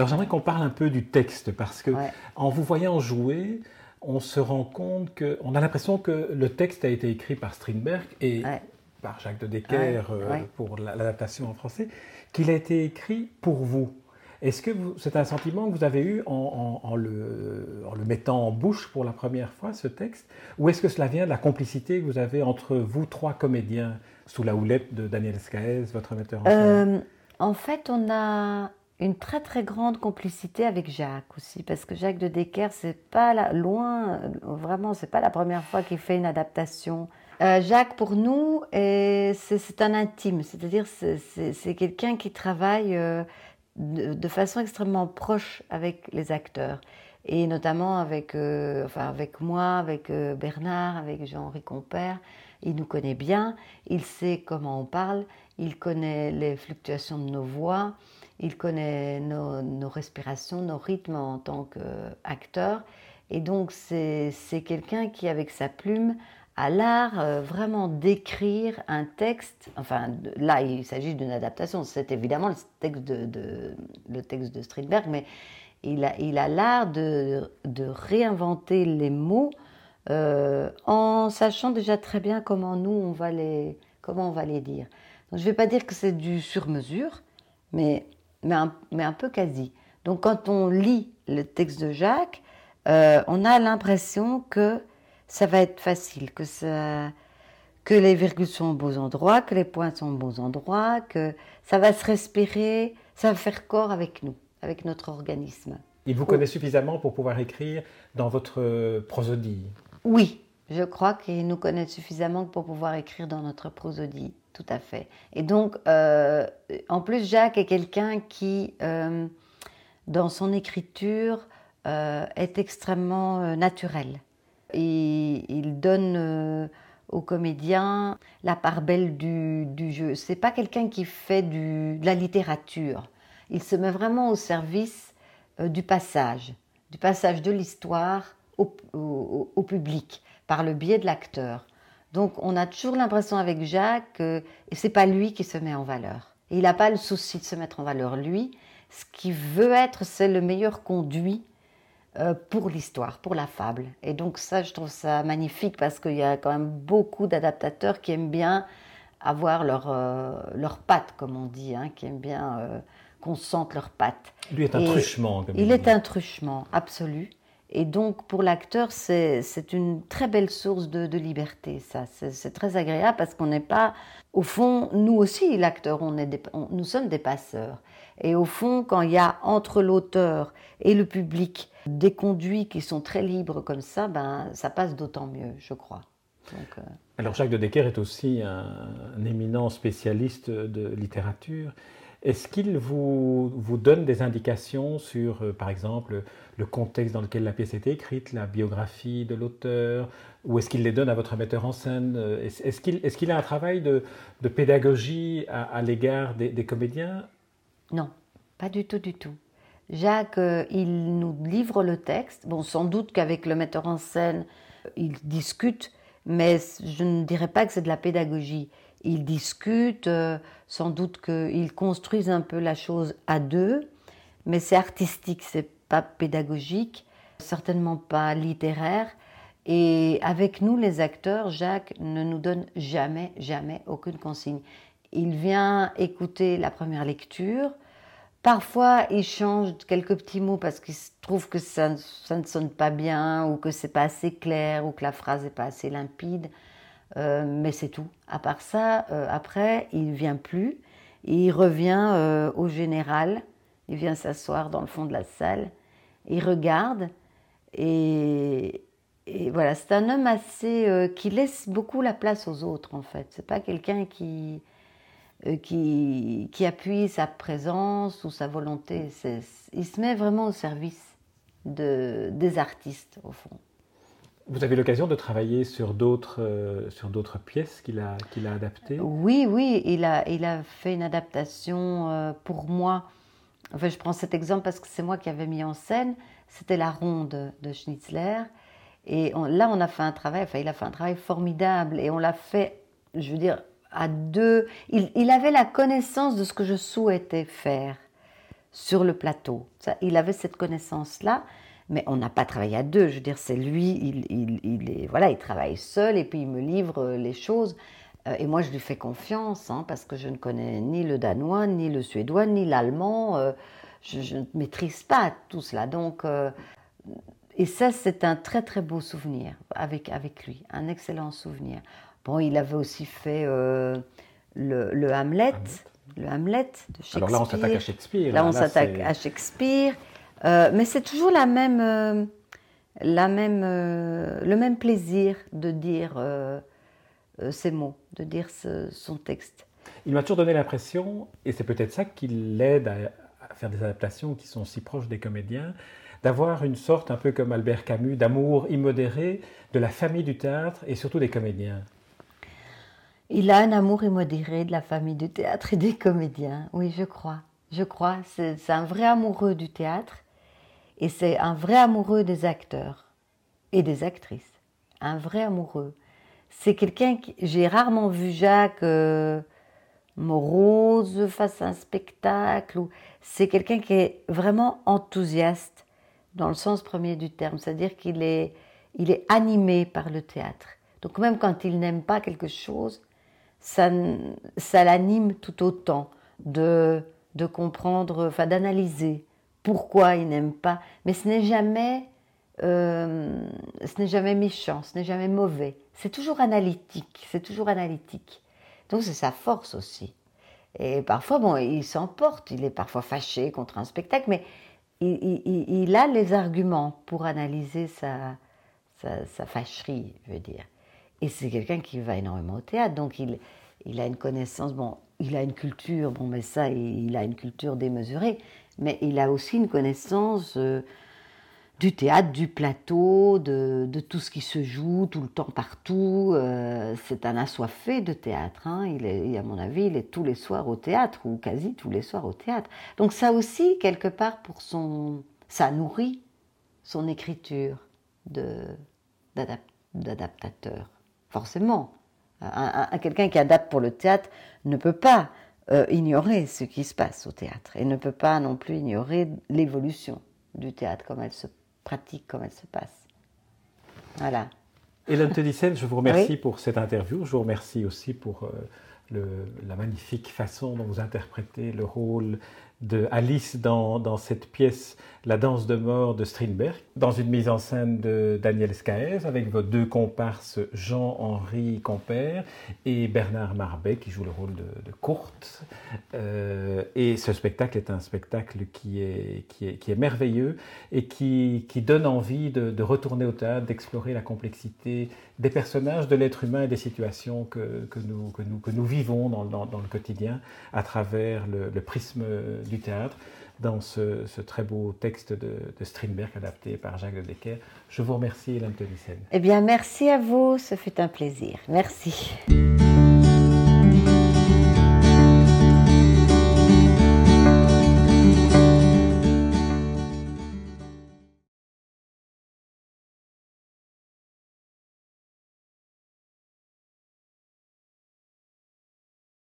Alors j'aimerais qu'on parle un peu du texte parce que en vous voyant jouer, on se rend compte que, on a l'impression que le texte a été écrit par Strindberg et par Jacques de Decker euh, pour l'adaptation en français, qu'il a été écrit pour vous. Est-ce que c'est un sentiment que vous avez eu en, le, en, le, mettant en bouche pour la première fois, ce texte Ou est-ce que cela vient de la complicité que vous avez entre vous trois comédiens, sous la houlette de Daniel Scaez, votre metteur en scène? Euh, En fait, on a une très très grande complicité avec Jacques aussi, parce que Jacques de Decker, c'est pas la, loin, vraiment, c'est pas la première fois qu'il fait une adaptation. Euh, Jacques, pour nous, c'est un intime, c'est-à-dire c'est quelqu'un qui travaille euh, de, façon extrêmement proche avec les acteurs, et notamment avec, euh, enfin avec moi, avec Bernard, avec Jean-Henri Compère. Il nous connaît bien, il sait comment on parle, il connaît les fluctuations de nos voix il connaît nos, respirations, nos rythmes en tant qu'acteur. Et donc c'est quelqu'un qui, avec sa plume, a l'art euh, vraiment d'écrire un texte. Enfin, là, il s'agit d'une adaptation. C'est évidemment le texte de, le texte de Strindberg, mais il a il a l'art de, de, réinventer les mots euh, en sachant déjà très bien comment nous on va les comment on va les dire. Donc, je ne vais pas dire que c'est du sur mesure, mais mais un, peu quasi. Donc quand on lit le texte de Jacques, euh, on a l'impression que ça va être facile, que, ça, que les virgules sont aux beaux endroits, que les points sont aux beaux endroits, que ça va se respirer, ça va faire corps avec nous, avec notre organisme. Il vous connaît suffisamment pour pouvoir écrire dans votre prosodie? Oui, je crois qu'il nous connaît suffisamment pour pouvoir écrire dans notre prosodie tout à fait. Et donc, euh, en plus, Jacques est quelqu'un qui, euh, dans son écriture, euh, est extrêmement naturel. Et il donne aux comédiens la part belle du, du jeu. C'est pas quelqu'un qui fait du, de la littérature. Il se met vraiment au service du passage, du passage de l'histoire au public par le biais de l'acteur. Donc on a toujours l'impression avec Jacques que c'est pas lui qui se met en valeur. il n'a pas le souci de se mettre en valeur lui. Ce qu'il veut être, c'est le meilleur conduit euh, pour l'histoire, pour la fable. Et donc ça, je trouve ça magnifique parce qu'il y a quand même beaucoup d'adaptateurs qui aiment bien avoir leur, euh, leur patte, comme on dit, hein, qui aiment bien euh, qu'on sente leur patte. Lui est un truchement. Comme il est un truchement, absolu. Et donc, pour l'acteur, c'est une très belle source de, liberté, ça. C'est très agréable parce qu'on n'est pas. Au fond, nous aussi, l'acteur, on nous sommes des passeurs. Et au fond, quand il y a entre l'auteur et le public des conduits qui sont très libres comme ça, ben, ça passe d'autant mieux, je crois. Euh, Alors, Jacques de Decker est aussi un, un éminent spécialiste de littérature. Est-ce qu'il vous, donne des indications sur, euh, par exemple, le contexte dans lequel la pièce est écrite, la biographie de l'auteur, ou est-ce qu'il les donne à votre metteur en scène? Euh, Est-ce qu'il a un travail de, de pédagogie à, l'égard des, comédiens? Non, pas du tout, du tout. Jacques, euh, il nous livre le texte. Bon, sans doute qu'avec le metteur en scène, il discute, mais je ne dirais pas que c'est de la pédagogie ils discutent, euh, sans doute qu'ils construisent un peu la chose à deux, mais c'est artistique, c'est pas pédagogique, certainement pas littéraire. Et avec nous, les acteurs, Jacques ne nous donne jamais, jamais aucune consigne. Il vient écouter la première lecture. Parfois, il change quelques petits mots parce qu'il trouve que ça, ça, ne sonne pas bien ou que c'est pas assez clair ou que la phrase n'est pas assez limpide. Euh, mais c'est tout. À part ça, euh, après, il vient plus. Il revient euh, au général. Il vient s'asseoir dans le fond de la salle. Il regarde. Et, voilà, c'est un homme assez qui laisse beaucoup la place aux autres en fait. C'est pas quelqu'un qui, qui, qui appuie sa présence ou sa volonté. Il se met vraiment au service de, des artistes au fond. Vous avez l'occasion de travailler sur d'autres euh, sur d'autres pièces qu'il a qu'il a adaptées? Oui, oui, il a il a fait une adaptation euh, pour moi. Enfin, je prends cet exemple parce que c'est moi qui avais mis en scène. C'était la ronde de Schnitzler. Et là, on a fait un travail. Enfin, il a fait un travail formidable et on l'a fait. Je veux dire à deux. Il, il avait la connaissance de ce que je souhaitais faire. sur le plateau. Il avait cette connaissance-là, mais on n'a pas travaillé à deux. Je veux dire, c'est lui, il, il, est, voilà, il travaille seul et puis il me livre les choses. Euh, et moi, je lui fais confiance, hein, parce que je ne connais ni le danois, ni le suédois, ni l'allemand. Euh, je, ne maîtrise pas tout cela. Donc, euh, et ça, c'est un très très beau souvenir avec, avec lui, un excellent souvenir. Bon, il avait aussi fait le, le, Hamlet, le Hamlet de Shakespeare. Alors là, on s'attaque à Shakespeare. Là, on s'attaque à Shakespeare. Mais c'est toujours la même, la même, le même plaisir de dire ces mots, de dire son texte. Il m'a toujours donné l'impression, et c'est peut-être ça qui l'aide à, faire des adaptations qui sont si proches des comédiens, d'avoir une sorte, un peu comme Albert Camus, d'amour immodéré de la famille du théâtre et surtout des comédiens. Il a un amour immodéré de la famille du théâtre et des comédiens, oui, je crois. Je crois, c'est un vrai amoureux du théâtre et c'est un vrai amoureux des acteurs et des actrices. Un vrai amoureux c'est quelqu'un que j'ai rarement vu Jacques euh, morose face à un spectacle. C'est quelqu'un qui est vraiment enthousiaste dans le sens premier du terme, c'est-à-dire qu'il est, il est animé par le théâtre. Donc même quand il n'aime pas quelque chose, ça, ça l'anime tout autant de, de comprendre, enfin d'analyser pourquoi il n'aime pas. Mais ce n'est jamais euh, ce n'est jamais méchant, ce n'est jamais mauvais. C'est toujours analytique, c'est toujours analytique. Donc c'est sa force aussi. Et parfois, bon, il s'emporte, il est parfois fâché contre un spectacle, mais il, a les arguments pour analyser sa, sa, fâcherie, je veux dire. Et c'est quelqu'un qui va énormément au théâtre, donc il, il a une connaissance, bon, il a une culture, bon, mais ça, il, a une culture démesurée, mais il a aussi une connaissance euh, du théâtre, du plateau, de, tout ce qui se joue tout le temps partout. Euh, c'est un assoiffé de théâtre. Hein. Il est, à mon avis, il est tous les soirs au théâtre ou quasi tous les soirs au théâtre. Donc ça aussi, quelque part, pour son, ça nourrit son écriture d'adaptateur. Forcément, un, quelqu'un qui adapte pour le théâtre ne peut pas euh, ignorer ce qui se passe au théâtre et ne peut pas non plus ignorer l'évolution du théâtre comme elle se pratique, comme elle se passe. Voilà. Hélène Tedissen, je vous remercie pour cette interview. Je vous remercie aussi pour euh, le, la magnifique façon dont vous interprétez le rôle de Alice dans, cette pièce La danse de mort de Strindberg, dans une mise en scène de Daniel Scaez, avec vos deux comparses Jean-Henri Compère et Bernard Marbet, qui joue le rôle de, de. Euh, et ce spectacle est un spectacle qui est, merveilleux et qui, donne envie de, retourner au théâtre, d'explorer la complexité des personnages, de l'être humain et des situations que, nous, vivons dans, le quotidien à travers le prisme du théâtre dans ce, très beau texte de, Strindberg adapté par Jacques de Decker. Je vous remercie, Hélène Tonissen. Eh bien, merci à vous, ce fut un plaisir. Merci.